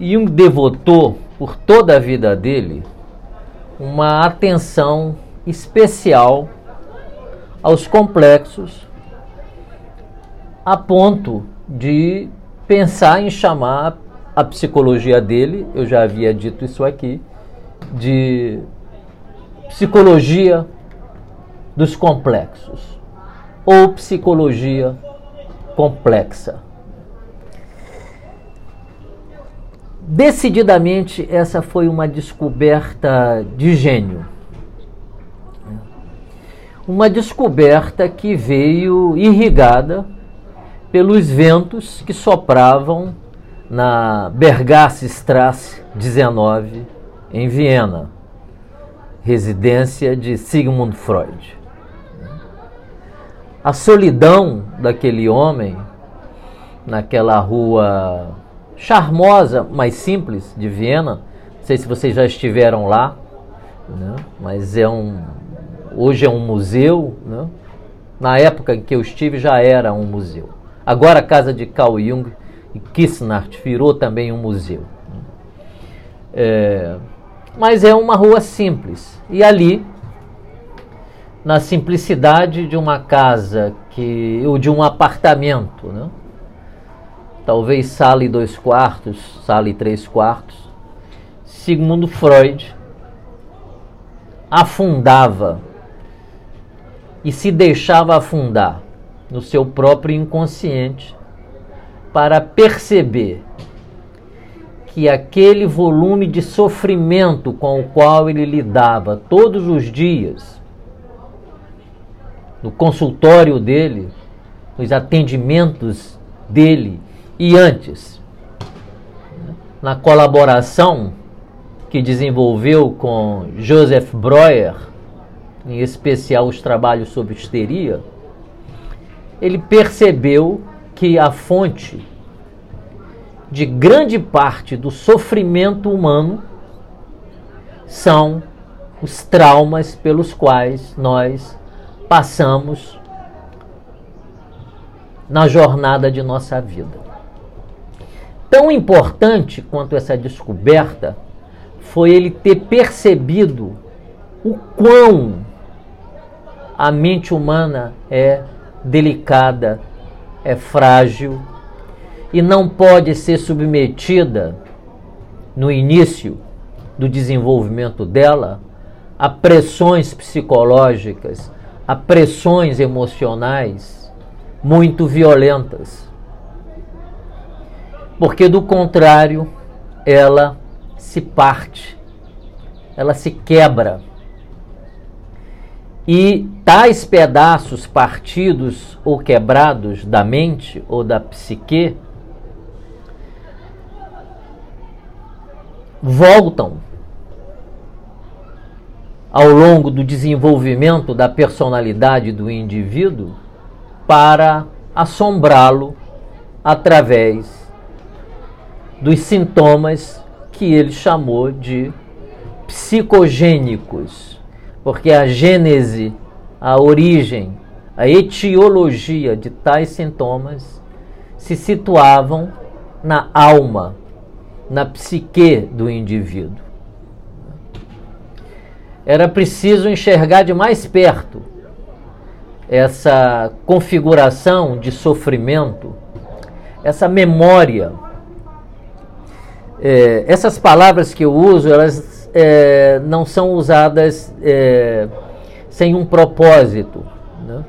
Jung devotou por toda a vida dele uma atenção especial aos complexos, a ponto de pensar em chamar a psicologia dele, eu já havia dito isso aqui, de psicologia dos complexos ou psicologia complexa. Decididamente, essa foi uma descoberta de gênio. Uma descoberta que veio irrigada pelos ventos que sopravam na Bergasse 19, em Viena, residência de Sigmund Freud. A solidão daquele homem naquela rua charmosa, mas simples de Viena. Não sei se vocês já estiveram lá, né? mas é um hoje é um museu. Né? Na época em que eu estive já era um museu. Agora a casa de Carl Jung e Kissnart virou também um museu. É, mas é uma rua simples e ali na simplicidade de uma casa que ou de um apartamento, né? Talvez sala e dois quartos, sala e três quartos, Sigmund Freud afundava e se deixava afundar no seu próprio inconsciente para perceber que aquele volume de sofrimento com o qual ele lidava todos os dias no consultório dele, nos atendimentos dele e antes, na colaboração que desenvolveu com Joseph Breuer, em especial os trabalhos sobre histeria, ele percebeu que a fonte de grande parte do sofrimento humano são os traumas pelos quais nós passamos na jornada de nossa vida. Tão importante quanto essa descoberta foi ele ter percebido o quão a mente humana é delicada, é frágil e não pode ser submetida no início do desenvolvimento dela a pressões psicológicas, a pressões emocionais muito violentas porque do contrário, ela se parte, ela se quebra. E tais pedaços partidos ou quebrados da mente ou da psique voltam ao longo do desenvolvimento da personalidade do indivíduo para assombrá-lo através dos sintomas que ele chamou de psicogênicos, porque a gênese, a origem, a etiologia de tais sintomas se situavam na alma, na psique do indivíduo. Era preciso enxergar de mais perto essa configuração de sofrimento, essa memória é, essas palavras que eu uso, elas é, não são usadas é, sem um propósito. Né?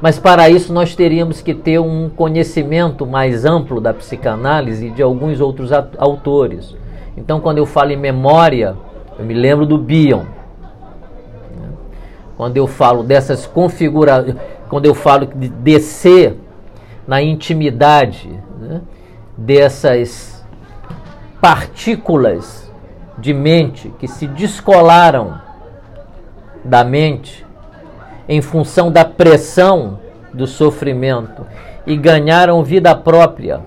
Mas para isso nós teríamos que ter um conhecimento mais amplo da psicanálise e de alguns outros autores. Então, quando eu falo em memória, eu me lembro do Bion. Né? Quando eu falo dessas configurações, quando eu falo de descer na intimidade né? dessas partículas de mente que se descolaram da mente em função da pressão do sofrimento e ganharam vida própria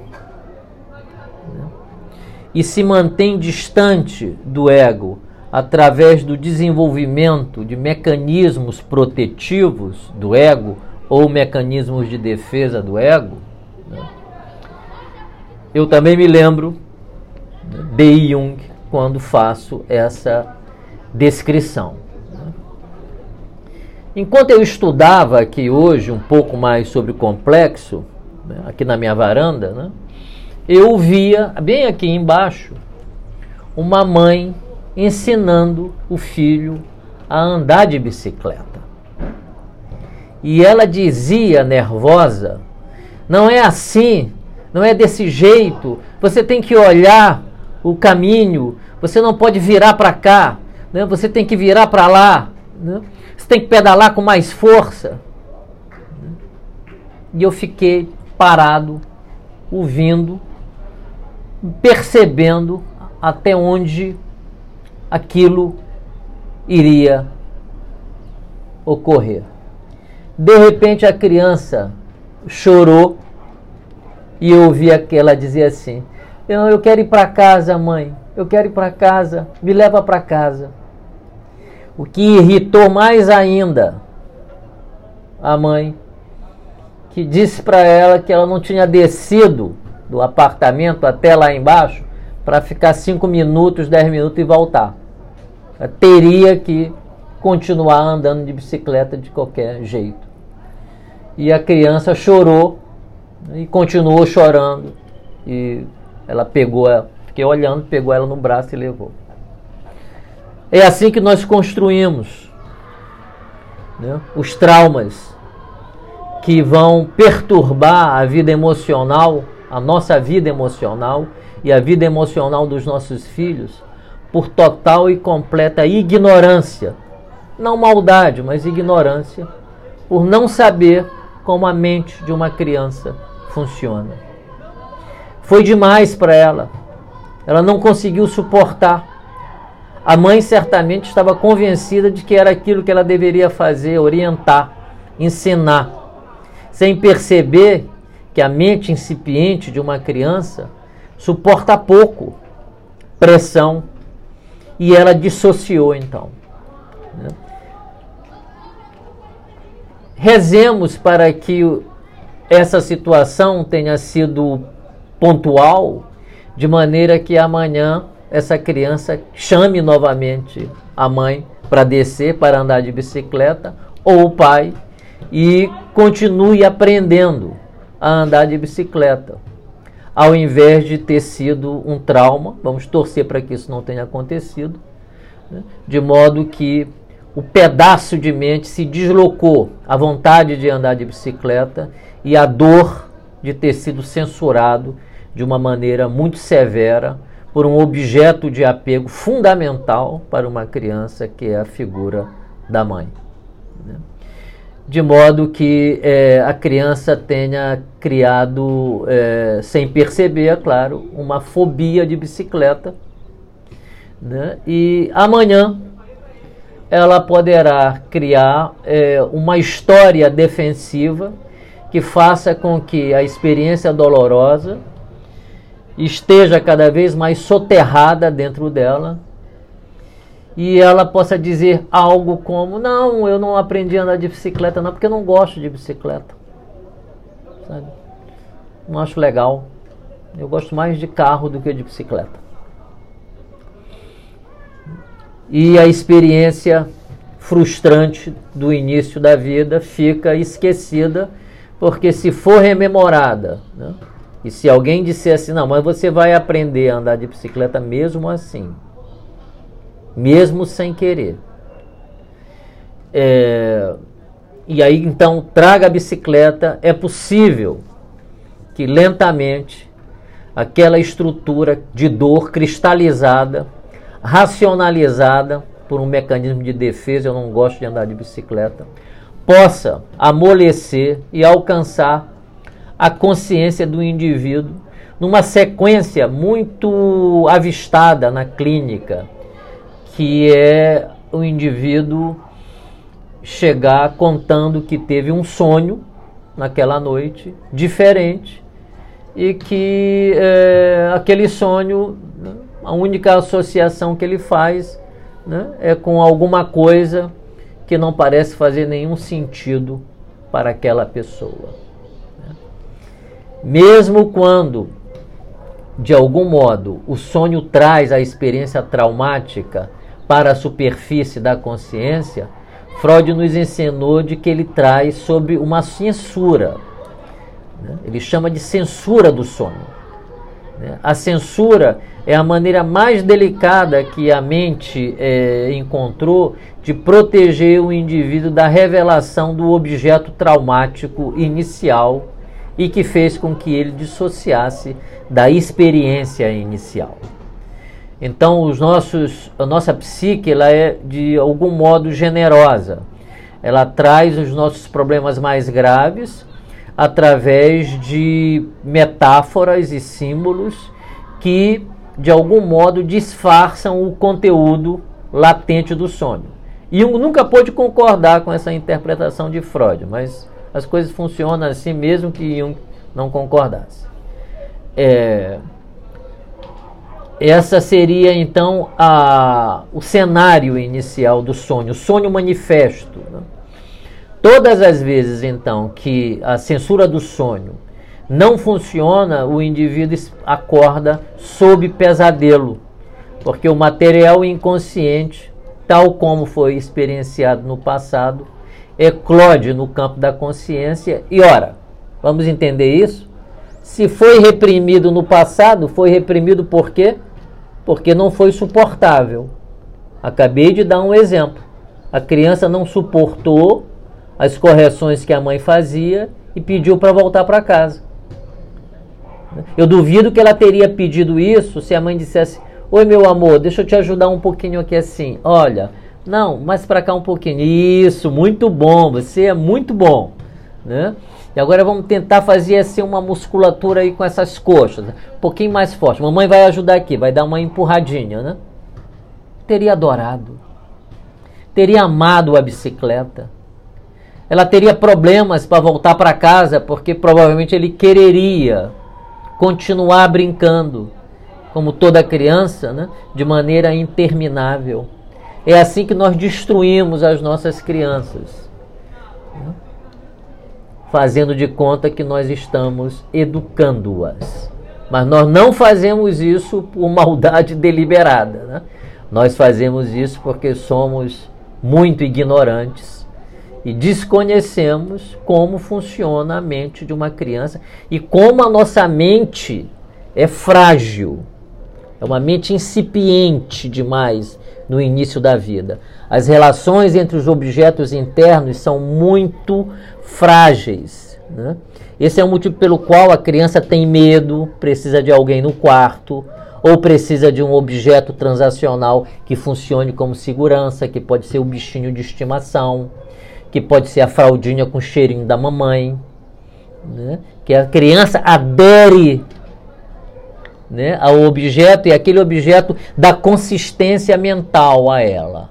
e se mantém distante do ego através do desenvolvimento de mecanismos protetivos do ego ou mecanismos de defesa do ego. Né? Eu também me lembro de Jung quando faço essa descrição. Enquanto eu estudava aqui hoje um pouco mais sobre o complexo, né, aqui na minha varanda, né, eu via bem aqui embaixo uma mãe ensinando o filho a andar de bicicleta. E ela dizia nervosa: não é assim, não é desse jeito, você tem que olhar o caminho, você não pode virar para cá, né? você tem que virar para lá, né? você tem que pedalar com mais força. E eu fiquei parado, ouvindo, percebendo até onde aquilo iria ocorrer. De repente a criança chorou e eu ouvi ela dizia assim: eu, eu quero ir para casa, mãe. Eu quero ir para casa. Me leva para casa. O que irritou mais ainda a mãe, que disse para ela que ela não tinha descido do apartamento até lá embaixo para ficar cinco minutos, dez minutos e voltar. Ela teria que continuar andando de bicicleta de qualquer jeito. E a criança chorou e continuou chorando. E ela pegou, ela, fiquei olhando, pegou ela no braço e levou. É assim que nós construímos né, os traumas que vão perturbar a vida emocional, a nossa vida emocional e a vida emocional dos nossos filhos por total e completa ignorância. Não maldade, mas ignorância, por não saber como a mente de uma criança funciona. Foi demais para ela. Ela não conseguiu suportar. A mãe certamente estava convencida de que era aquilo que ela deveria fazer, orientar, ensinar, sem perceber que a mente incipiente de uma criança suporta pouco pressão e ela dissociou então. Né? Rezemos para que essa situação tenha sido pontual, de maneira que amanhã essa criança chame novamente a mãe para descer, para andar de bicicleta, ou o pai, e continue aprendendo a andar de bicicleta, ao invés de ter sido um trauma. Vamos torcer para que isso não tenha acontecido, né? de modo que o pedaço de mente se deslocou, a vontade de andar de bicicleta e a dor de ter sido censurado de uma maneira muito severa por um objeto de apego fundamental para uma criança, que é a figura da mãe. Né? De modo que é, a criança tenha criado, é, sem perceber, é claro, uma fobia de bicicleta. Né? E amanhã ela poderá criar é, uma história defensiva que faça com que a experiência dolorosa esteja cada vez mais soterrada dentro dela e ela possa dizer algo como: Não, eu não aprendi a andar de bicicleta, não, porque eu não gosto de bicicleta. Sabe? Não acho legal. Eu gosto mais de carro do que de bicicleta. E a experiência frustrante do início da vida fica esquecida porque se for rememorada, né? E se alguém disser assim, não, mas você vai aprender a andar de bicicleta mesmo assim, mesmo sem querer. É, e aí então traga a bicicleta, é possível que lentamente aquela estrutura de dor cristalizada, racionalizada por um mecanismo de defesa, eu não gosto de andar de bicicleta, possa amolecer e alcançar a consciência do indivíduo numa sequência muito avistada na clínica, que é o indivíduo chegar contando que teve um sonho naquela noite diferente e que é, aquele sonho, a única associação que ele faz né, é com alguma coisa que não parece fazer nenhum sentido para aquela pessoa. Mesmo quando de algum modo, o sonho traz a experiência traumática para a superfície da consciência, Freud nos ensinou de que ele traz sobre uma censura. Né? Ele chama de censura do sonho. Né? A censura é a maneira mais delicada que a mente é, encontrou de proteger o indivíduo da revelação do objeto traumático inicial e que fez com que ele dissociasse da experiência inicial. Então, os nossos, a nossa psique ela é de algum modo generosa. Ela traz os nossos problemas mais graves através de metáforas e símbolos que de algum modo disfarçam o conteúdo latente do sonho. E Jung nunca pôde concordar com essa interpretação de Freud, mas as coisas funcionam assim mesmo que Jung não concordasse. É, essa seria então a, o cenário inicial do sonho, o sonho manifesto. Né? Todas as vezes então que a censura do sonho não funciona, o indivíduo acorda sob pesadelo, porque o material inconsciente, tal como foi experienciado no passado, eclode no campo da consciência. E ora, vamos entender isso? Se foi reprimido no passado, foi reprimido por quê? Porque não foi suportável. Acabei de dar um exemplo. A criança não suportou as correções que a mãe fazia e pediu para voltar para casa. Eu duvido que ela teria pedido isso se a mãe dissesse: Oi, meu amor, deixa eu te ajudar um pouquinho aqui assim. Olha, não, mais para cá um pouquinho. Isso, muito bom, você é muito bom. Né? E agora vamos tentar fazer assim uma musculatura aí com essas coxas. Um pouquinho mais forte. Mamãe vai ajudar aqui, vai dar uma empurradinha, né? Teria adorado. Teria amado a bicicleta. Ela teria problemas para voltar para casa, porque provavelmente ele quereria continuar brincando, como toda criança, né? de maneira interminável. É assim que nós destruímos as nossas crianças, fazendo de conta que nós estamos educando-as. Mas nós não fazemos isso por maldade deliberada. Né? Nós fazemos isso porque somos muito ignorantes e desconhecemos como funciona a mente de uma criança e como a nossa mente é frágil. É uma mente incipiente demais no início da vida. As relações entre os objetos internos são muito frágeis. Né? Esse é o motivo pelo qual a criança tem medo, precisa de alguém no quarto, ou precisa de um objeto transacional que funcione como segurança, que pode ser o bichinho de estimação que pode ser a fraldinha com cheirinho da mamãe, né? que a criança adere né, ao objeto e aquele objeto dá consistência mental a ela.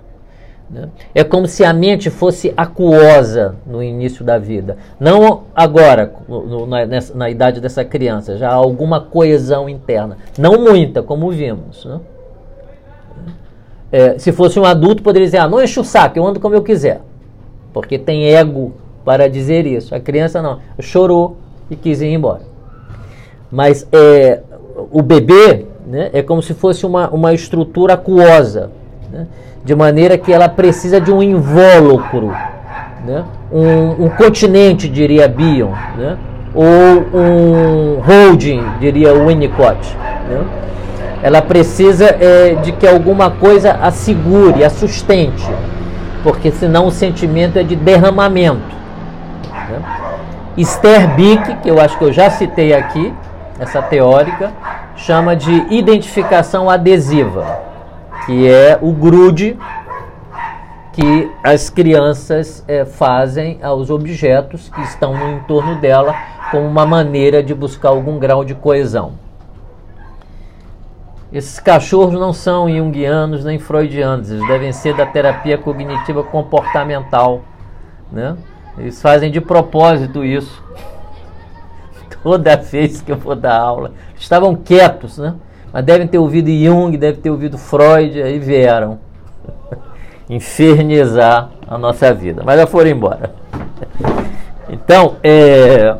Né? É como se a mente fosse aquosa no início da vida. Não agora, no, na, nessa, na, idade dessa criança, já há alguma coesão interna. Não muita, como vimos. Né? É, se fosse um adulto, poderia dizer: ah, não enche o saco, eu ando como eu quiser porque tem ego para dizer isso. A criança não, chorou e quis ir embora. Mas é, o bebê né, é como se fosse uma, uma estrutura aquosa, né, de maneira que ela precisa de um invólucro, né, um, um continente, diria Bion, né, ou um holding, diria Winnicott. Né. Ela precisa é, de que alguma coisa a segure, a sustente porque senão o sentimento é de derramamento. Né? Esther Bick, que eu acho que eu já citei aqui, essa teórica, chama de identificação adesiva, que é o grude que as crianças é, fazem aos objetos que estão no entorno dela como uma maneira de buscar algum grau de coesão. Esses cachorros não são junguianos nem freudianos, eles devem ser da terapia cognitiva comportamental. Né? Eles fazem de propósito isso. Toda vez que eu vou dar aula, estavam quietos, né? mas devem ter ouvido Jung, devem ter ouvido Freud, aí vieram infernizar a nossa vida. Mas já foram embora. Então, é,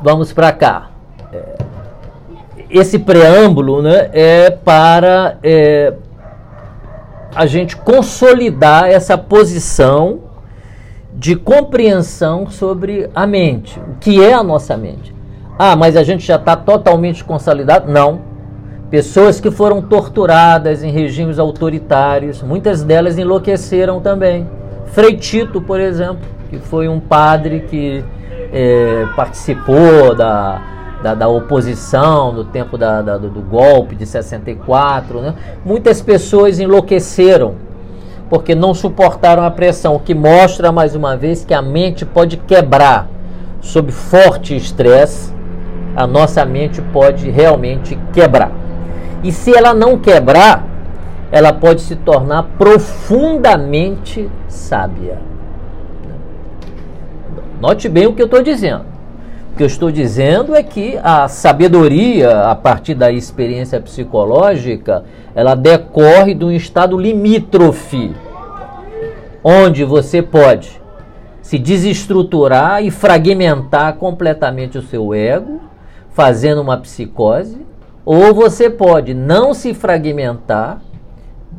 vamos para cá. É, esse preâmbulo né, é para é, a gente consolidar essa posição de compreensão sobre a mente, o que é a nossa mente. Ah, mas a gente já está totalmente consolidado? Não. Pessoas que foram torturadas em regimes autoritários, muitas delas enlouqueceram também. Frei Tito, por exemplo, que foi um padre que é, participou da, da, da, oposição no tempo da, da, do golpe de 64. Né? Muitas pessoas enlouqueceram porque não suportaram a pressão, o que mostra mais uma vez que a mente pode quebrar sob forte estresse, a nossa mente pode realmente quebrar. E se ela não quebrar, ela pode se tornar profundamente sábia. Note bem o que eu estou dizendo. O que eu estou dizendo é que a sabedoria, a partir da experiência psicológica, ela decorre de um estado limítrofe, onde você pode se desestruturar e fragmentar completamente o seu ego, fazendo uma psicose, ou você pode não se fragmentar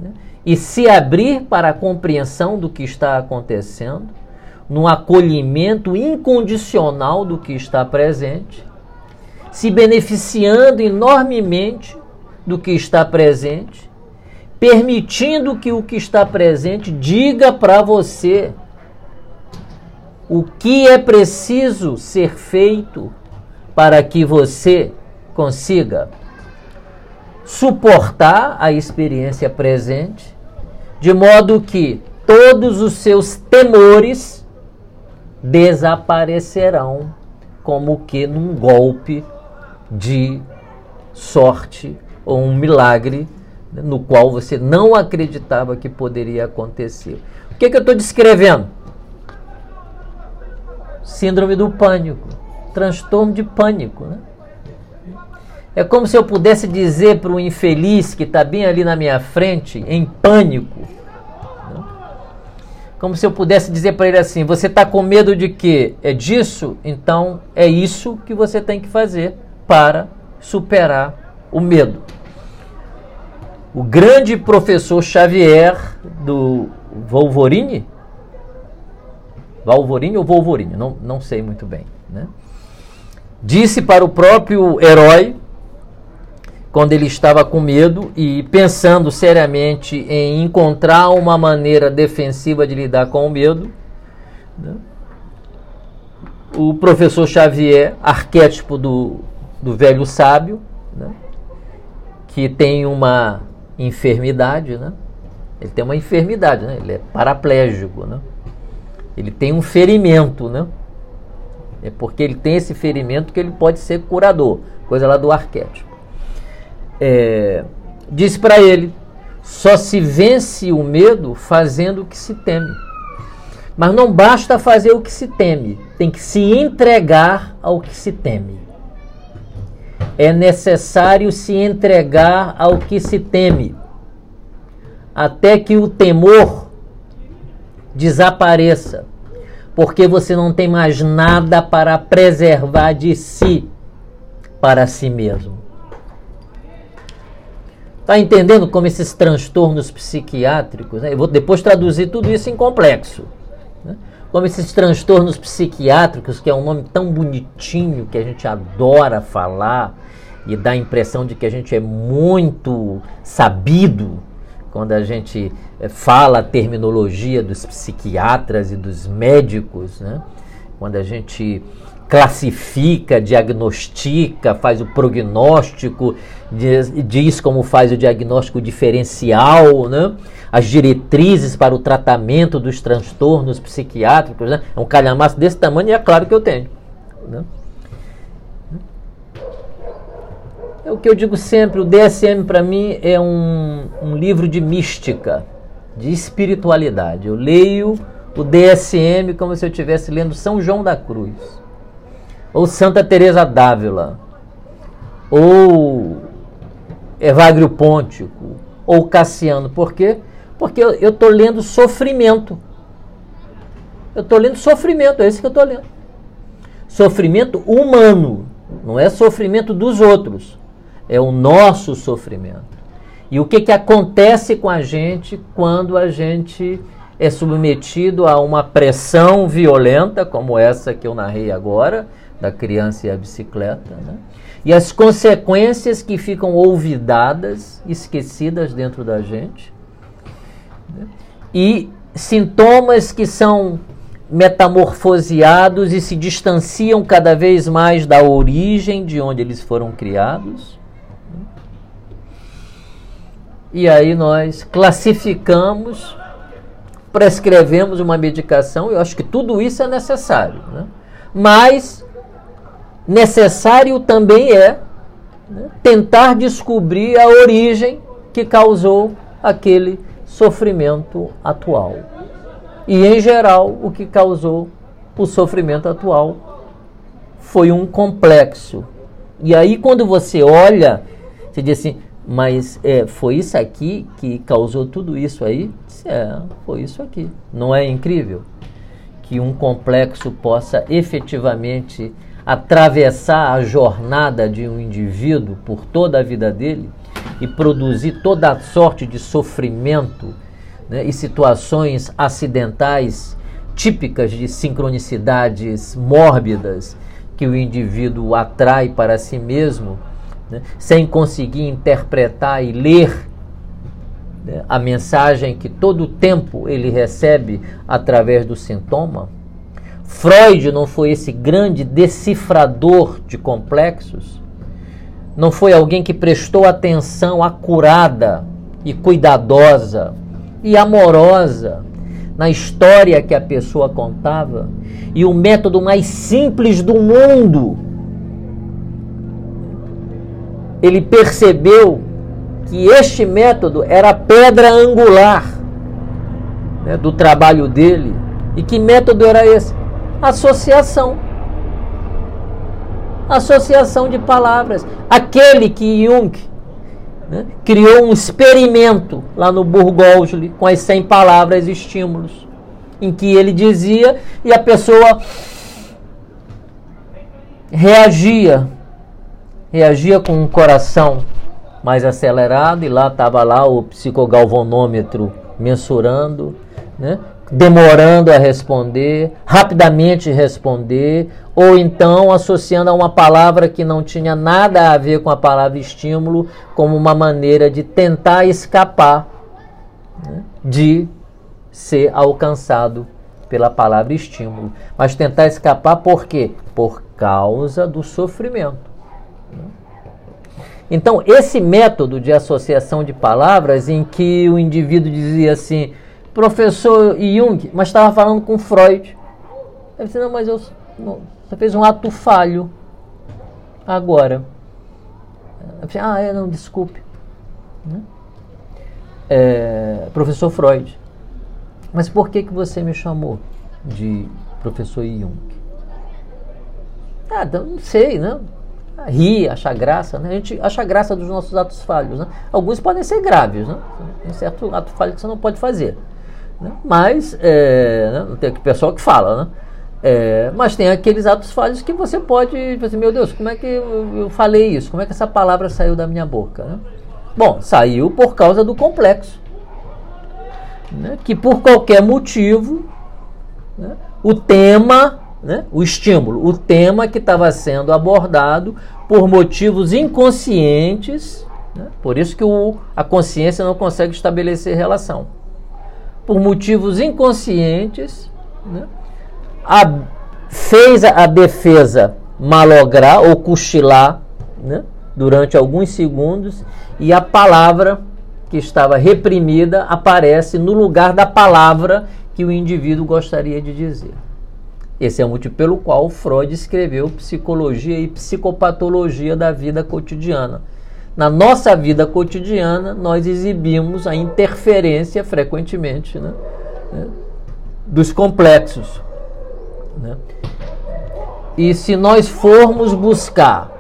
né, e se abrir para a compreensão do que está acontecendo no acolhimento incondicional do que está presente, se beneficiando enormemente do que está presente, permitindo que o que está presente diga para você o que é preciso ser feito para que você consiga suportar a experiência presente, de modo que todos os seus temores desaparecerão como que num golpe de sorte ou um milagre no qual você não acreditava que poderia acontecer. O que, que eu estou descrevendo? Síndrome do pânico, transtorno de pânico. Né? É como se eu pudesse dizer para um infeliz que está bem ali na minha frente, em pânico, como se eu pudesse dizer para ele assim: você está com medo de que é disso? Então é isso que você tem que fazer para superar o medo. O grande professor Xavier do Wolverine, Wolverine ou Wolverine, não, não sei muito bem, né? disse para o próprio herói quando ele estava com medo e pensando seriamente em encontrar uma maneira defensiva de lidar com o medo, né? o professor Xavier, arquétipo do, do velho sábio, né? que tem uma enfermidade, né? ele tem uma enfermidade, né? ele é paraplégico, né? ele tem um ferimento, né? é porque ele tem esse ferimento que ele pode ser curador, coisa lá do arquétipo é, disse para ele: só se vence o medo fazendo o que se teme. Mas não basta fazer o que se teme, tem que se entregar ao que se teme. É necessário se entregar ao que se teme, até que o temor desapareça, porque você não tem mais nada para preservar de si para si mesmo. Está entendendo como esses transtornos psiquiátricos, né? eu vou depois traduzir tudo isso em complexo, né? como esses transtornos psiquiátricos, que é um nome tão bonitinho que a gente adora falar e dá a impressão de que a gente é muito sabido quando a gente eh, fala a terminologia dos psiquiatras e dos médicos, né? quando a gente classifica, diagnostica, faz o prognóstico, diz, diz, como faz o diagnóstico diferencial, né? as diretrizes para o tratamento dos transtornos psiquiátricos. Né? É um calhamaço desse tamanho e é claro que eu tenho. Né? É o que eu digo sempre, o DSM para mim é um, um livro de mística, de espiritualidade. Eu leio o DSM como se eu estivesse lendo São João da Cruz ou Santa Teresa d'Ávila, ou Evagrio Pontico, ou Cassiano. Por quê? Porque eu estou lendo sofrimento. Eu estou lendo sofrimento, é isso que eu estou lendo. Sofrimento humano, não é sofrimento dos outros, é o nosso sofrimento. E o que, que acontece com a gente quando a gente é submetido a uma pressão violenta, como essa que eu narrei agora, da criança e a bicicleta, né? e as consequências que ficam olvidadas, esquecidas dentro da gente, né? e sintomas que são metamorfoseados e se distanciam cada vez mais da origem de onde eles foram criados. Né? E aí nós classificamos, prescrevemos uma medicação, eu acho que tudo isso é necessário. Né? Mas necessário também é né, tentar descobrir a origem que causou aquele sofrimento atual. E, em geral, o que causou o sofrimento atual foi um complexo. E aí, quando você olha, você diz assim: mas é, foi isso aqui que causou tudo isso aí? É, foi isso aqui. Não é incrível que um complexo possa efetivamente atravessar a jornada de um indivíduo por toda a vida dele e produzir toda a sorte de sofrimento né, e situações acidentais típicas de sincronicidades mórbidas que o indivíduo atrai para si mesmo, né, sem conseguir interpretar e ler né, a mensagem que todo o tempo ele recebe através do sintoma. Freud não foi esse grande decifrador de complexos? Não foi alguém que prestou atenção acurada e cuidadosa e amorosa na história que a pessoa contava? E o método mais simples do mundo. Ele percebeu que este método era a pedra angular né, do trabalho dele. E que método era esse? Associação. Associação de palavras. Aquele que Jung né, criou um experimento lá no Burgosli com as 100 palavras e estímulos, em que ele dizia e a pessoa reagia, reagia com um coração mais acelerado e lá estava lá o psicogalvanômetro mensurando, né? Demorando a responder, rapidamente responder, ou então associando a uma palavra que não tinha nada a ver com a palavra estímulo, como uma maneira de tentar escapar né, de ser alcançado pela palavra estímulo. Mas tentar escapar por quê? Por causa do sofrimento. Então, esse método de associação de palavras, em que o indivíduo dizia assim professor Jung, mas estava falando com Freud. Ele disse, não, mas eu, não, você fez um ato falho agora. Eu disse, ah, é, não, desculpe. Né? É, professor Freud, mas por que, que você me chamou de professor Jung? Ah, não sei, né? Rir, achar graça, né? A gente acha graça dos nossos atos falhos, né? Alguns podem ser graves, né? Tem certo ato falho que você não pode fazer. Né? Mas, é, né? tem pessoal que fala, né? É, mas tem aqueles atos falhos que você pode dizer, assim, meu Deus, como é que eu, eu, falei isso? Como é que essa palavra saiu da minha boca? Né? Bom, saiu por causa do complexo. Né? Que por qualquer motivo, né? o tema, né? o estímulo, o tema que estava sendo abordado por motivos inconscientes, né? por isso que o, a consciência não consegue estabelecer relação por motivos inconscientes, né, a, fez a, defesa malograr ou cochilar né, durante alguns segundos e a palavra que estava reprimida aparece no lugar da palavra que o indivíduo gostaria de dizer. Esse é o motivo pelo qual Freud escreveu Psicologia e Psicopatologia da Vida Cotidiana na nossa vida cotidiana, nós exibimos a interferência frequentemente né, né, dos complexos. Né? E se nós formos buscar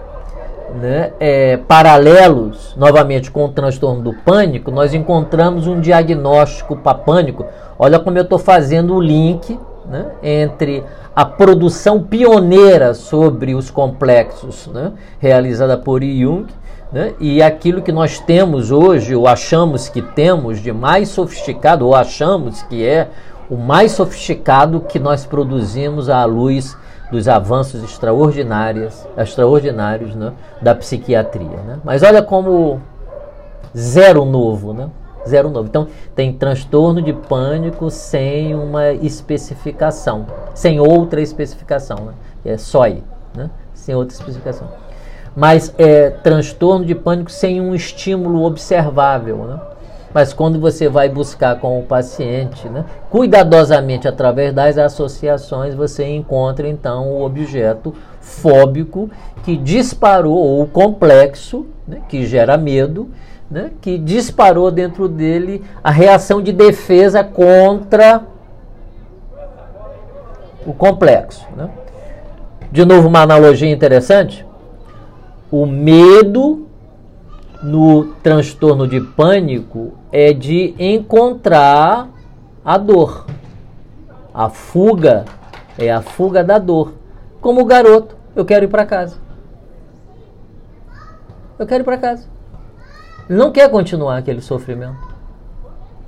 né, é, paralelos, novamente, com o transtorno do pânico, nós encontramos um diagnóstico para pânico. Olha como eu estou fazendo o link né, entre a produção pioneira sobre os complexos né, realizada por Jung né, e aquilo que nós temos hoje, ou achamos que temos de mais sofisticado, ou achamos que é o mais sofisticado que nós produzimos à luz dos avanços extraordinários, extraordinários né, da psiquiatria. Né? Mas olha como zero novo, né? Zero novo. Então, tem transtorno de pânico sem uma especificação, sem outra especificação, né? É só aí, né? Sem outra especificação. Mas é transtorno de pânico sem um estímulo observável, né? Mas quando você vai buscar com o paciente, né, cuidadosamente através das associações, você encontra então o objeto fóbico que disparou, ou o complexo, né, que gera medo, né, que disparou dentro dele a reação de defesa contra o complexo. Né? De novo, uma analogia interessante. O medo no transtorno de pânico é de encontrar a dor. A fuga é a fuga da dor. Como o garoto, eu quero ir para casa. Eu quero ir para casa não quer continuar aquele sofrimento.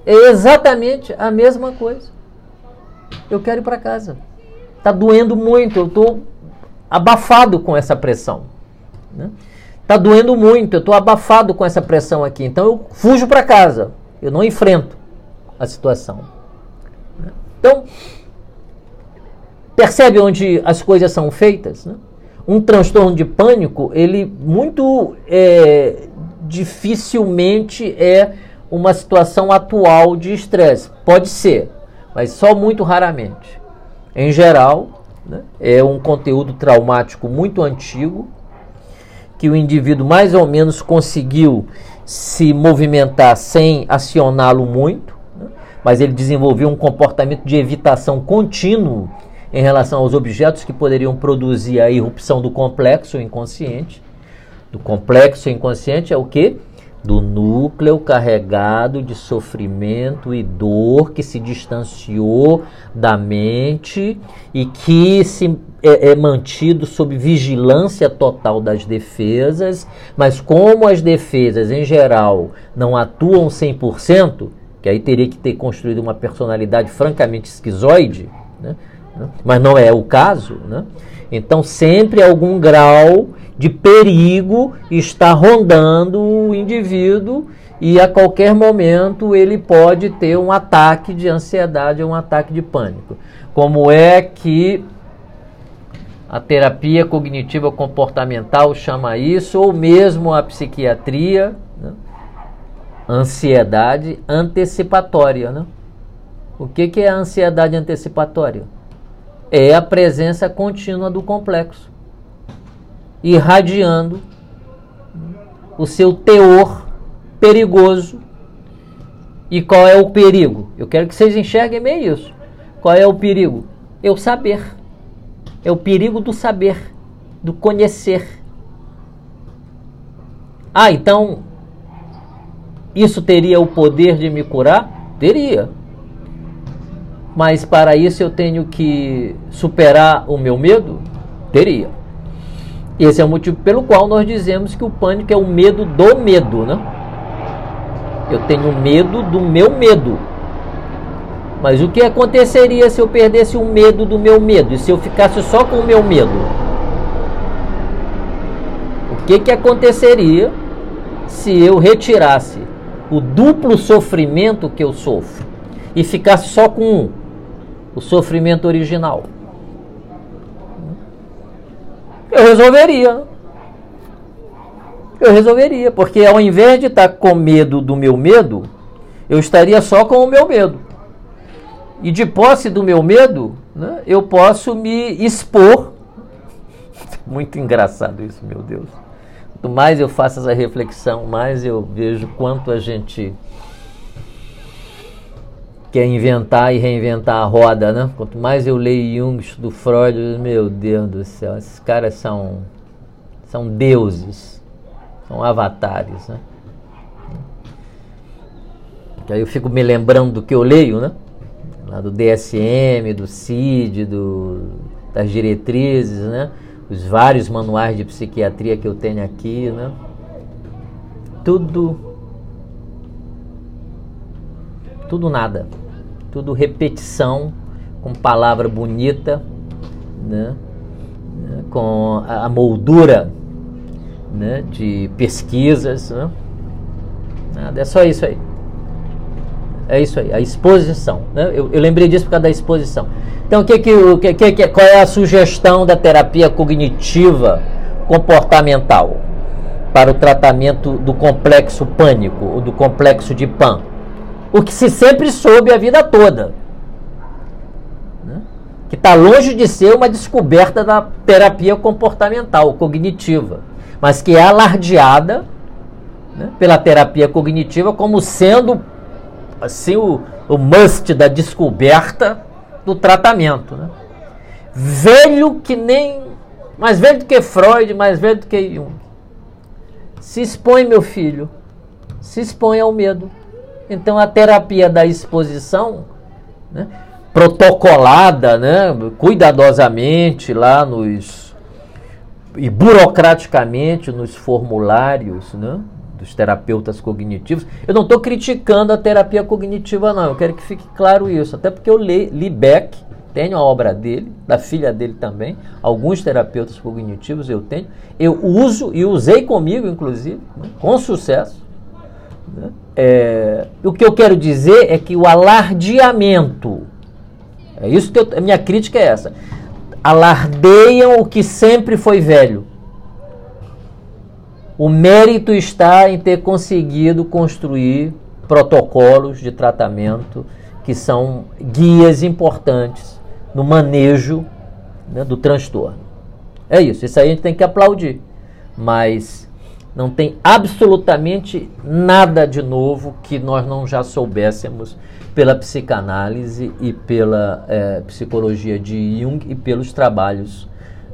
É exatamente a mesma coisa. Eu quero ir para casa. Está doendo muito, eu estou abafado com essa pressão. Né? Tá doendo muito, eu estou abafado com essa pressão aqui. Então eu fujo para casa. Eu não enfrento a situação. Né? Então, percebe onde as coisas são feitas? Né? Um transtorno de pânico, ele muito é, dificilmente é uma situação atual de estresse. Pode ser, mas só muito raramente. Em geral, né, é um conteúdo traumático muito antigo, que o indivíduo mais ou menos conseguiu se movimentar sem acioná-lo muito, né, mas ele desenvolveu um comportamento de evitação contínuo em relação aos objetos que poderiam produzir a irrupção do complexo inconsciente do complexo inconsciente é o que? Do núcleo carregado de sofrimento e dor que se distanciou da mente e que se é, é mantido sob vigilância total das defesas, mas como as defesas em geral não atuam 100%, que aí teria que ter construído uma personalidade francamente esquizoide, né? mas não é o caso, né? então sempre algum grau de perigo está rondando o indivíduo e a qualquer momento ele pode ter um ataque de ansiedade ou um ataque de pânico. Como é que a terapia cognitiva comportamental chama isso, ou mesmo a psiquiatria, né? ansiedade antecipatória. Né? O que, que é a ansiedade antecipatória? É a presença contínua do complexo irradiando o seu teor perigoso. E qual é o perigo? Eu quero que vocês enxerguem bem isso. Qual é o perigo? O saber. É o perigo do saber, do conhecer. Ah, então isso teria o poder de me curar? Teria. Mas para isso eu tenho que superar o meu medo? Teria. Esse é o motivo pelo qual nós dizemos que o pânico é o medo do medo, né? Eu tenho medo do meu medo. Mas o que aconteceria se eu perdesse o medo do meu medo e se eu ficasse só com o meu medo? O que que aconteceria se eu retirasse o duplo sofrimento que eu sofro e ficasse só com um, o sofrimento original? eu resolveria. Eu resolveria, porque ao invés de estar com medo do meu medo, eu estaria só com o meu medo. E de posse do meu medo, né, eu posso me expor. Muito engraçado isso, meu Deus. Quanto mais eu faço essa reflexão, mais eu vejo quanto a gente quer inventar e reinventar a roda, né? Quanto mais eu leio Jung, do Freud, meu Deus do céu, esses caras são são deuses, são avatares, né? Que aí eu fico me lembrando do que eu leio, né? Do DSM, do CID, do, das diretrizes, né? os vários manuais de psiquiatria que eu tenho aqui, né? tudo tudo nada, tudo repetição com palavra bonita, né? com a moldura né? de pesquisas, né? nada, é só isso aí. É isso aí, a exposição. Né? Eu, eu, lembrei disso por causa da exposição. Então, que que, que, que, qual é a sugestão da terapia cognitiva comportamental para o tratamento do complexo pânico, ou do complexo de PAN? O que se sempre soube a vida toda. Né? Que está longe de ser uma descoberta da terapia comportamental, cognitiva, mas que é alardeada né, pela terapia cognitiva como sendo assim o, o must da descoberta do tratamento. Né? Velho que nem. Mais velho do que Freud, mais velho do que Jung. Se expõe, meu filho. Se expõe ao medo. Então a terapia da exposição, né, protocolada, né, cuidadosamente lá nos. e burocraticamente nos formulários, né, dos terapeutas cognitivos. Eu não estou criticando a terapia cognitiva, não. Eu quero que fique claro isso. Até porque eu li, li Beck, tenho a obra dele, da filha dele também. Alguns terapeutas cognitivos eu tenho. Eu uso e usei comigo, inclusive, né, com sucesso. Né? É, o que eu quero dizer é que o alardeamento, é isso que eu, a minha crítica é essa. Alardeiam o que sempre foi velho. O mérito está em ter conseguido construir protocolos de tratamento que são guias importantes no manejo né, do transtorno. É isso, isso aí a gente tem que aplaudir. Mas não tem absolutamente nada de novo que nós não já soubéssemos pela psicanálise e pela é, psicologia de Jung e pelos trabalhos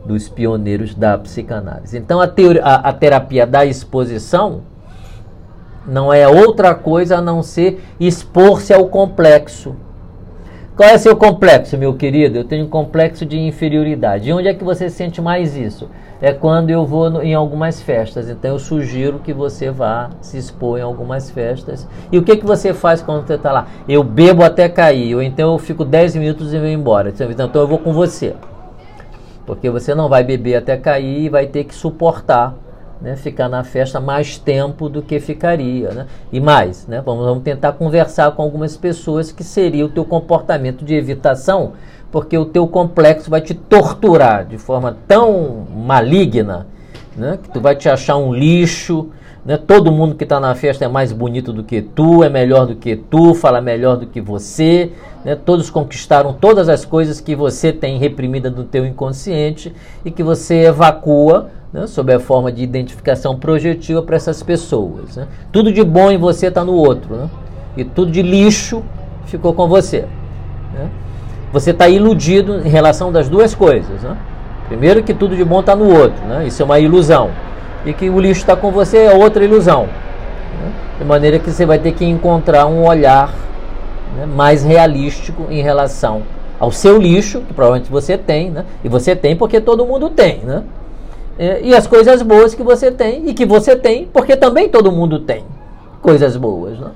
dos pioneiros da psicanálise. Então a, teoria, a, a terapia da exposição não é outra coisa a não ser expor-se ao complexo. Qual é seu complexo, meu querido? Eu tenho um complexo de inferioridade. E onde é que você sente mais isso? É quando eu vou no, em algumas festas. Então eu sugiro que você vá se expor em algumas festas. E o que, que você faz quando você está lá? Eu bebo até cair, ou então eu fico 10 minutos e vou embora. Então eu vou com você. Porque você não vai beber até cair e vai ter que suportar né, ficar na festa mais tempo do que ficaria. Né? E mais, né, vamos, vamos tentar conversar com algumas pessoas que seria o teu comportamento de evitação, porque o teu complexo vai te torturar de forma tão maligna né, que tu vai te achar um lixo. Né? Todo mundo que está na festa é mais bonito do que tu, é melhor do que tu, fala melhor do que você. Né? Todos conquistaram todas as coisas que você tem reprimida no teu inconsciente e que você evacua né? sob a forma de identificação projetiva para essas pessoas. Né? Tudo de bom em você está no outro né? e tudo de lixo ficou com você. Né? Você está iludido em relação das duas coisas. Né? Primeiro que tudo de bom está no outro, né? isso é uma ilusão. E que o lixo está com você é outra ilusão. Né? De maneira que você vai ter que encontrar um olhar né, mais realístico em relação ao seu lixo, que provavelmente você tem, né? E você tem porque todo mundo tem, né? E, e as coisas boas que você tem e que você tem porque também todo mundo tem coisas boas, né?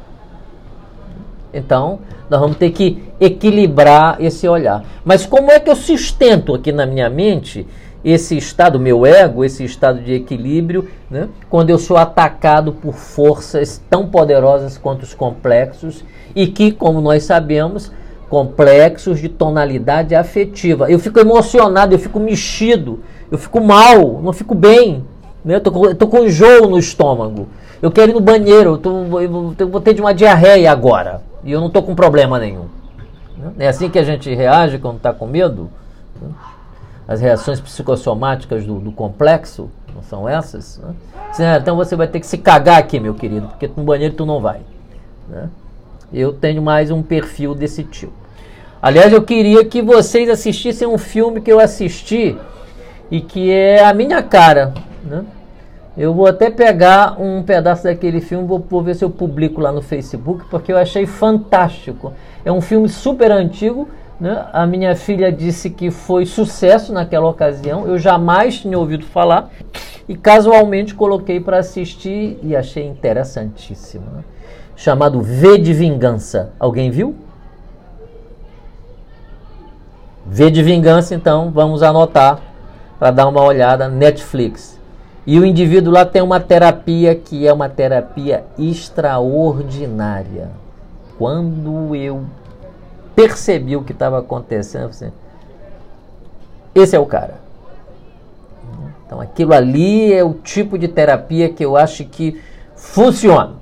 Então, nós vamos ter que equilibrar esse olhar. Mas como é que eu sustento aqui na minha mente esse estado, meu ego, esse estado de equilíbrio, né, quando eu sou atacado por forças tão poderosas quanto os complexos e que, como nós sabemos, complexos de tonalidade afetiva. Eu fico emocionado, eu fico mexido, eu fico mal, não fico bem. Né? Eu tô, com, enjoo no estômago. Eu quero ir no banheiro, eu, tô, eu vou ter de uma diarreia agora. E eu não estou com problema nenhum. É assim que a gente reage quando está com medo? As reações psicossomáticas do, do complexo, não são essas? Né? Então você vai ter que se cagar aqui, meu querido, porque no banheiro tu não vai. Né? Eu tenho mais um perfil desse tipo. Aliás, eu queria que vocês assistissem um filme que eu assisti e que é a minha cara. Né? Eu vou até pegar um pedaço daquele filme, vou, vou, ver se eu publico lá no Facebook, porque eu achei fantástico. É um filme super antigo. Né? A minha filha disse que foi sucesso naquela ocasião. Eu jamais tinha ouvido falar e casualmente coloquei para assistir e achei interessantíssimo. Né? Chamado V de Vingança. Alguém viu? V de Vingança, então vamos anotar para dar uma olhada. Netflix. E o indivíduo lá tem uma terapia que é uma terapia extraordinária. Quando eu percebi o que estava acontecendo, assim, esse é o cara. Então aquilo ali é o tipo de terapia que eu acho que funciona.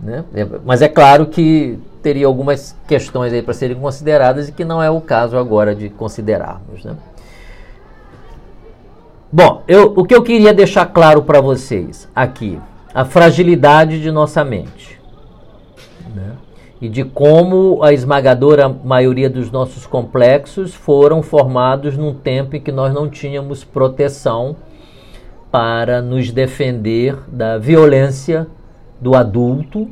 Né? É, mas é claro que teria algumas questões aí para serem consideradas e que não é o caso agora de considerarmos. Né? Bom, eu, o que eu queria deixar claro para vocês aqui, a fragilidade de nossa mente. Né? E de como a esmagadora maioria dos nossos complexos foram formados num tempo em que nós não tínhamos proteção para nos defender da violência do adulto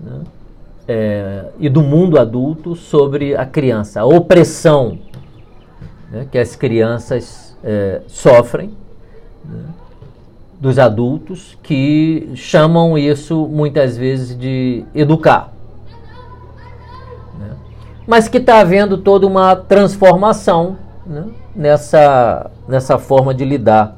né? é, e do mundo adulto sobre a criança, a opressão né? que as crianças é, sofrem né, dos adultos que chamam isso muitas vezes de educar. Mas que está havendo toda uma transformação né, nessa, nessa forma de lidar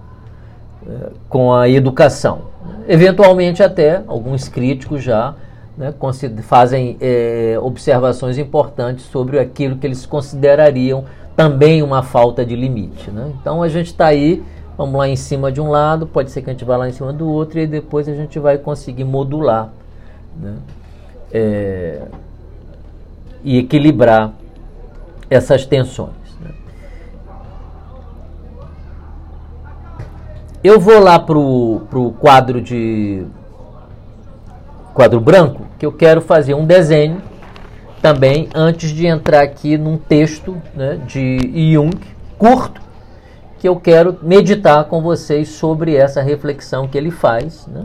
é, com a educação. Eventualmente, até alguns críticos já né, fazem é, observações importantes sobre aquilo que eles considerariam também uma falta de limite. Né? Então a gente está aí, vamos lá em cima de um lado, pode ser que a gente vá lá em cima do outro e depois a gente vai conseguir modular né? é, e equilibrar essas tensões. Né? Eu vou lá para o quadro de quadro branco, que eu quero fazer um desenho também antes de entrar aqui num texto né, de Jung, curto, que eu quero meditar com vocês sobre essa reflexão que ele faz. Né?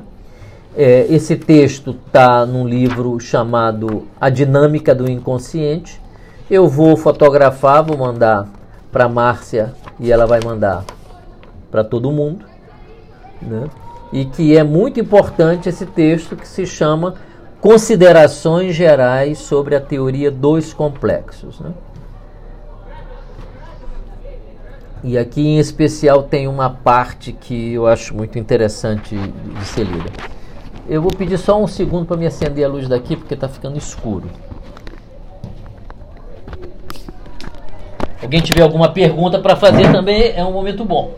É, esse texto está num livro chamado A Dinâmica do Inconsciente. Eu vou fotografar, vou mandar para Márcia e ela vai mandar para todo mundo. Né? E que é muito importante esse texto que se chama considerações gerais sobre a teoria dos complexos. Né? E aqui em especial tem uma parte que eu acho muito interessante de ser lida. Eu vou pedir só um segundo para me acender a luz daqui porque está ficando escuro. Alguém tiver alguma pergunta para fazer também é um momento bom.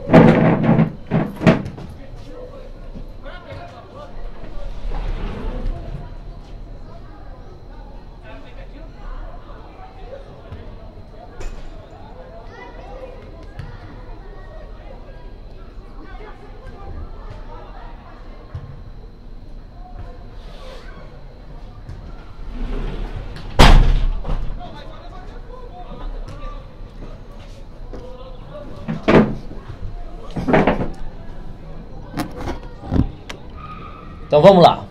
Então vamos lá.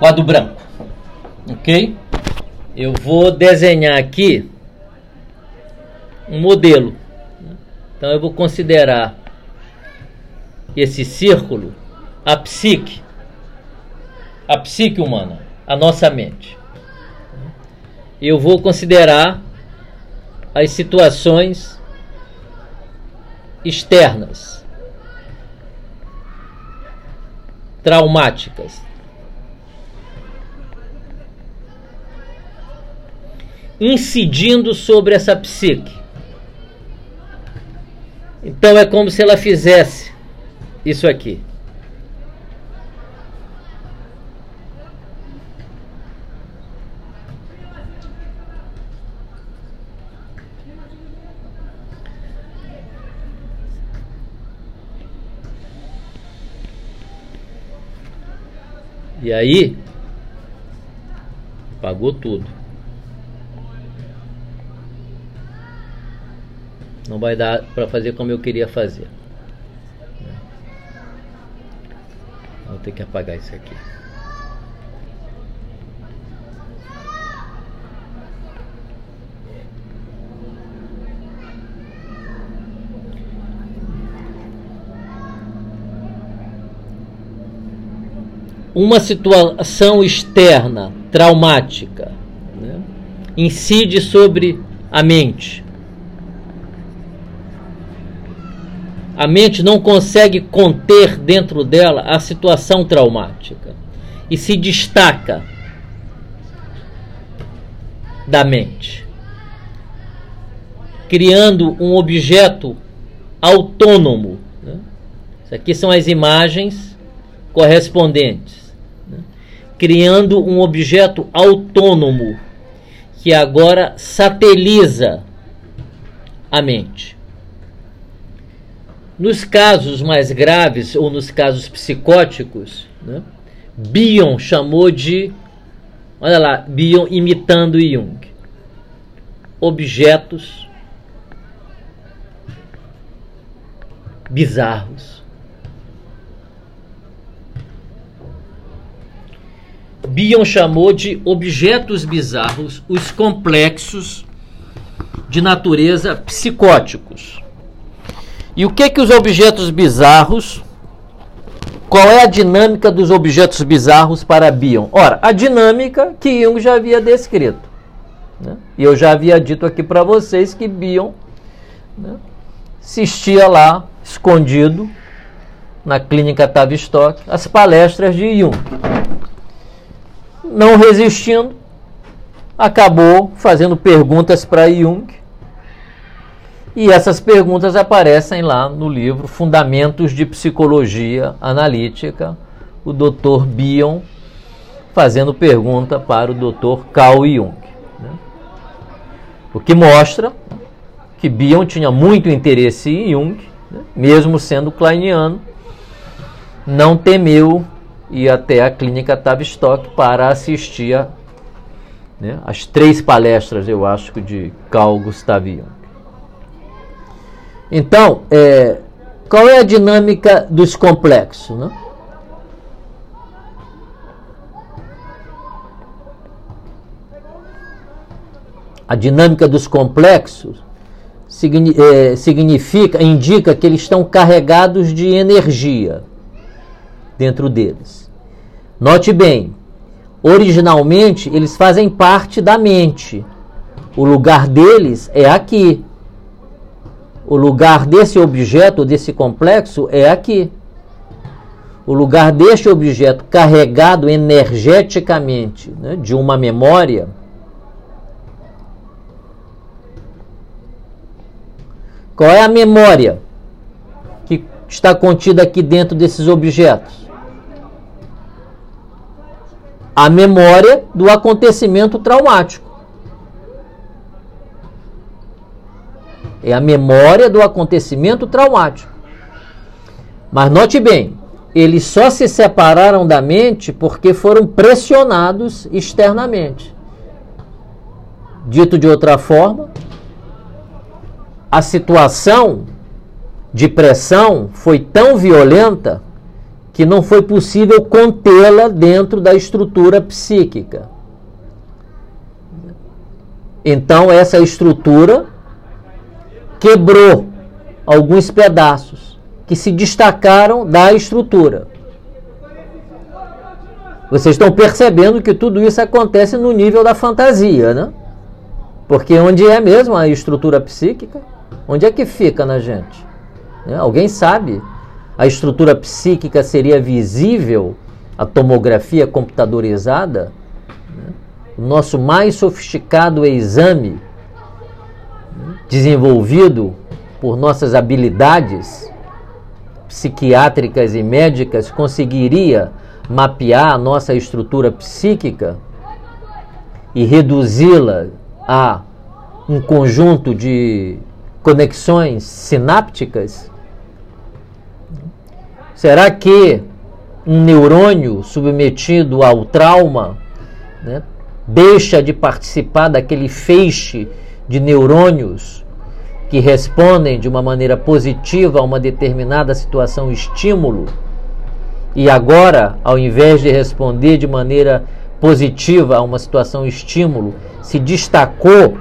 Quadro branco. Ok? Eu vou desenhar aqui um modelo. Então eu vou considerar esse círculo a psique, a psique humana, a nossa mente. Eu vou considerar as situações externas, traumáticas. Incidindo sobre essa psique. Então é como se ela fizesse isso aqui. E aí, pagou tudo. Não vai dar para fazer como eu queria fazer. Vou ter que apagar isso aqui. Uma situação externa traumática né, incide sobre a mente. A mente não consegue conter dentro dela a situação traumática e se destaca da mente, criando um objeto autônomo. Né? Isso aqui são as imagens correspondentes criando um objeto autônomo que agora sateliza a mente. Nos casos mais graves ou nos casos psicóticos, né, Bion chamou de, olha lá, Bion imitando Jung, objetos bizarros Bion chamou de objetos bizarros os complexos de natureza psicóticos. E o que que os objetos bizarros? Qual é a dinâmica dos objetos bizarros para Bion? Ora, a dinâmica que Jung já havia descrito. Né? E eu já havia dito aqui para vocês que Bion né, assistia lá, escondido, na clínica Tavistock, as palestras de Jung não resistindo, acabou fazendo perguntas para Jung. E essas perguntas aparecem lá no livro Fundamentos de Psicologia Analítica, o Dr. Bion fazendo pergunta para o Dr. Carl Jung. Né? O que mostra que Bion tinha muito interesse em Jung, né? mesmo sendo kleiniano, não temeu e até a clínica Tavistock para assistir a, né, as três palestras, eu acho, de Carl Gustav Jung. Então, é, qual é a dinâmica dos complexos? Né? A dinâmica dos complexos é, significa, indica que eles estão carregados de energia dentro deles. Note bem, originalmente eles fazem parte da mente. O lugar deles é aqui. O lugar desse objeto, desse complexo, é aqui. O lugar deste objeto carregado energeticamente né, de uma memória. Qual é a memória que está contida aqui dentro desses objetos? A memória do acontecimento traumático. É a memória do acontecimento traumático. Mas note bem, eles só se separaram da mente porque foram pressionados externamente. Dito de outra forma, a situação de pressão foi tão violenta que não foi possível contê-la dentro da estrutura psíquica. Então, essa estrutura quebrou alguns pedaços que se destacaram da estrutura. Vocês estão percebendo que tudo isso acontece no nível da fantasia, né? Porque onde é mesmo a estrutura psíquica? Onde é que fica na gente? Né? Alguém sabe? A estrutura psíquica seria visível, a tomografia computadorizada, né? o nosso mais sofisticado exame, né? desenvolvido por nossas habilidades psiquiátricas e médicas, conseguiria mapear a nossa estrutura psíquica e reduzi-la a um conjunto de conexões sinápticas Será que um neurônio submetido ao trauma né, deixa de participar daquele feixe de neurônios que respondem de uma maneira positiva a uma determinada situação estímulo, e agora, ao invés de responder de maneira positiva a uma situação estímulo, se destacou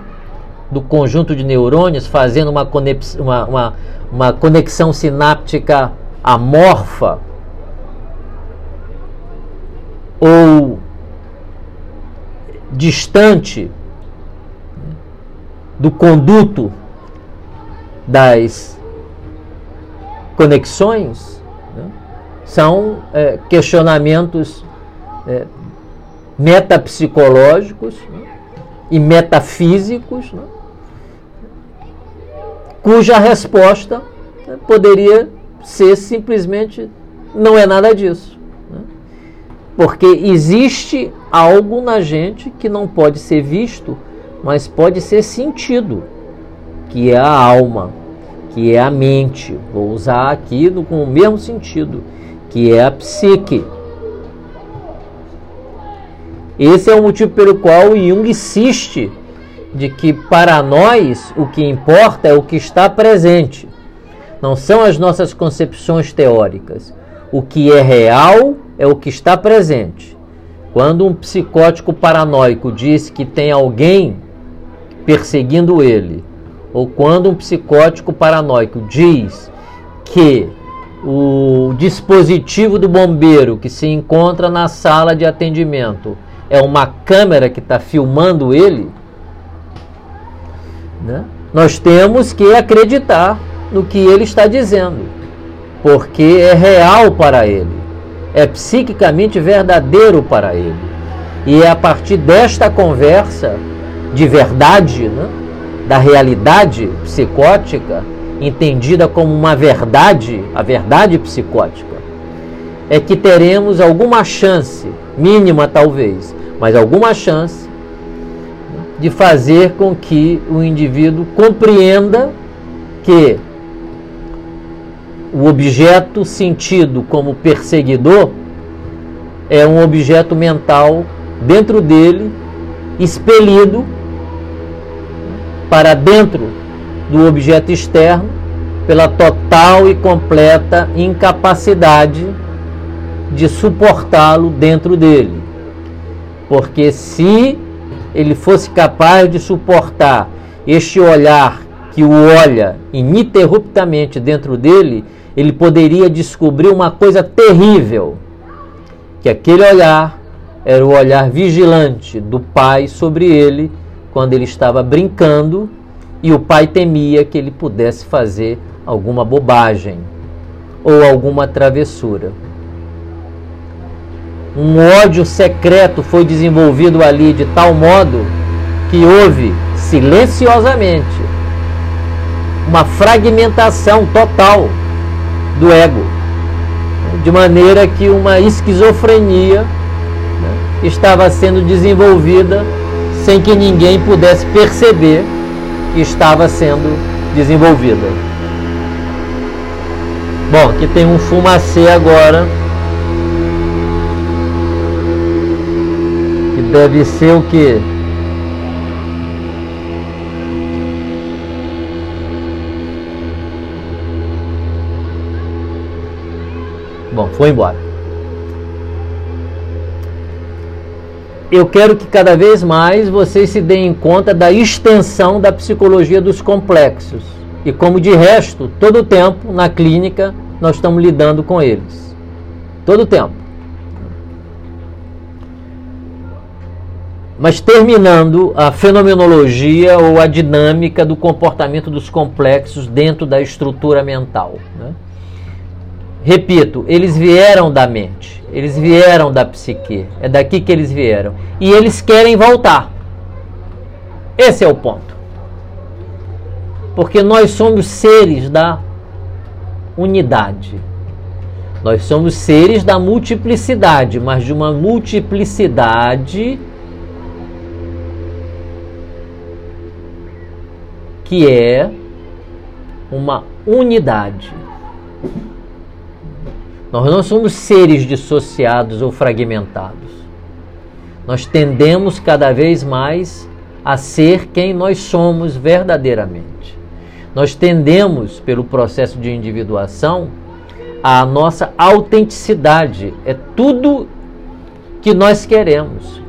do conjunto de neurônios, fazendo uma, uma, uma, uma conexão sináptica amorfa ou distante do conduto das conexões né? são é, questionamentos é, metapsicológicos né? e metafísicos, né? cuja resposta né, poderia ser simplesmente não é nada disso. Né? Porque existe algo na gente que não pode ser visto, mas pode ser sentido que é a alma, que é a mente. Vou usar aqui no, com o mesmo sentido, que é a psique. Esse é o motivo pelo qual Jung insiste de que para nós o que importa é o que está presente, não são as nossas concepções teóricas. O que é real é o que está presente. Quando um psicótico paranoico diz que tem alguém perseguindo ele, ou quando um psicótico paranoico diz que o dispositivo do bombeiro que se encontra na sala de atendimento é uma câmera que está filmando ele, né? nós temos que acreditar no que ele está dizendo, porque é real para ele, é psiquicamente verdadeiro para ele. E é a partir desta conversa de verdade, né? da realidade psicótica, entendida como uma verdade, a verdade psicótica, é que teremos alguma chance, mínima talvez, mas alguma chance de fazer com que o indivíduo compreenda que o objeto sentido como perseguidor é um objeto mental dentro dele, expelido para dentro do objeto externo pela total e completa incapacidade de suportá-lo dentro dele. Porque se ele fosse capaz de suportar este olhar que o olha ininterruptamente dentro dele, ele poderia descobrir uma coisa terrível: que aquele olhar era o olhar vigilante do pai sobre ele quando ele estava brincando e o pai temia que ele pudesse fazer alguma bobagem ou alguma travessura. Um ódio secreto foi desenvolvido ali de tal modo que houve silenciosamente uma fragmentação total do ego, de maneira que uma esquizofrenia né, estava sendo desenvolvida sem que ninguém pudesse perceber que estava sendo desenvolvida. Bom, aqui tem um fumacê agora. Que deve ser o que? Foi embora. eu quero que cada vez mais vocês se deem conta da extensão da psicologia dos complexos. E como de resto, todo o tempo na clínica nós estamos lidando com eles. Todo o tempo. Mas terminando a fenomenologia ou a dinâmica do comportamento dos complexos dentro da estrutura mental. Né? Repito, eles vieram da mente, eles vieram da psique, é daqui que eles vieram. E eles querem voltar. Esse é o ponto. Porque nós somos seres da unidade. Nós somos seres da multiplicidade, mas de uma multiplicidade que é uma unidade. Nós não somos seres dissociados ou fragmentados. Nós tendemos cada vez mais a ser quem nós somos verdadeiramente. nós tendemos, pelo processo de individuação, a nossa autenticidade. É tudo que nós queremos.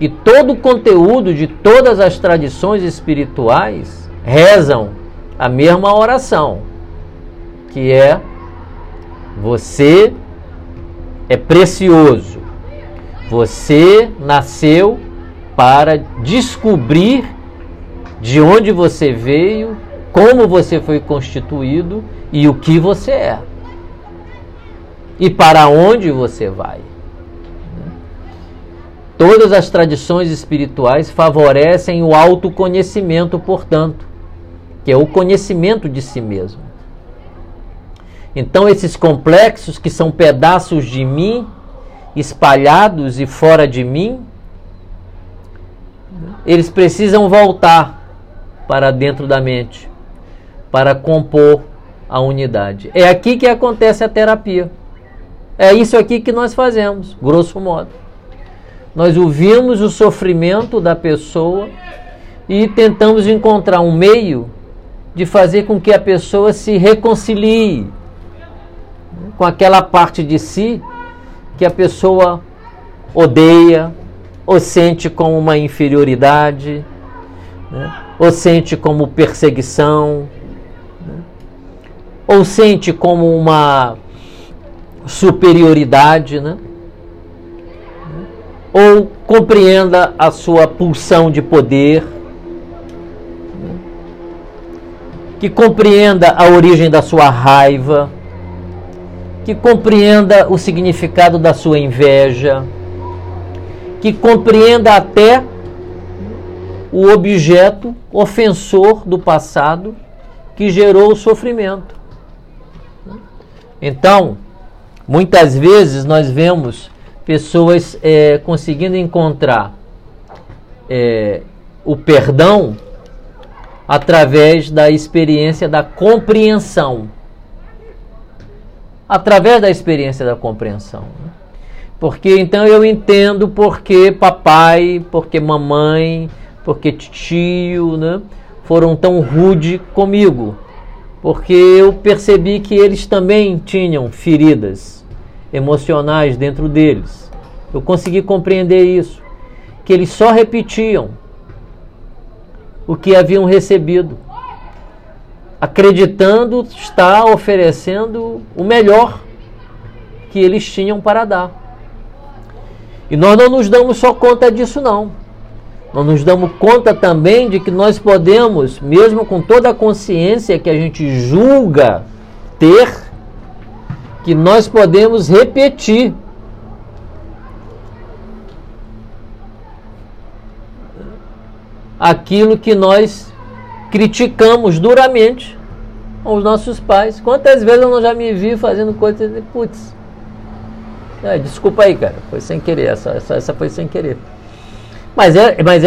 E todo o conteúdo de todas as tradições espirituais rezam a mesma oração, que é você é precioso. Você nasceu para descobrir de onde você veio, como você foi constituído e o que você é. E para onde você vai. Todas as tradições espirituais favorecem o autoconhecimento, portanto, que é o conhecimento de si mesmo. Então, esses complexos que são pedaços de mim, espalhados e fora de mim, eles precisam voltar para dentro da mente, para compor a unidade. É aqui que acontece a terapia. É isso aqui que nós fazemos, grosso modo. Nós ouvimos o sofrimento da pessoa e tentamos encontrar um meio de fazer com que a pessoa se reconcilie com aquela parte de si que a pessoa odeia, ou sente como uma inferioridade, né? ou sente como perseguição, né? ou sente como uma superioridade, né? ou compreenda a sua pulsão de poder, que compreenda a origem da sua raiva, que compreenda o significado da sua inveja, que compreenda até o objeto ofensor do passado que gerou o sofrimento. Então, muitas vezes nós vemos pessoas é, conseguindo encontrar é, o perdão através da experiência da compreensão. Através da experiência da compreensão. Porque então eu entendo porque papai, porque mamãe, porque tio, né, foram tão rude comigo. Porque eu percebi que eles também tinham feridas emocionais dentro deles. Eu consegui compreender isso, que eles só repetiam o que haviam recebido, acreditando estar oferecendo o melhor que eles tinham para dar. E nós não nos damos só conta disso, não. Nós nos damos conta também de que nós podemos, mesmo com toda a consciência que a gente julga ter, que nós podemos repetir. Aquilo que nós criticamos duramente aos nossos pais. Quantas vezes eu não já me vi fazendo coisas e putz, é, desculpa aí, cara, foi sem querer, essa, essa, essa foi sem querer. Mas é, mas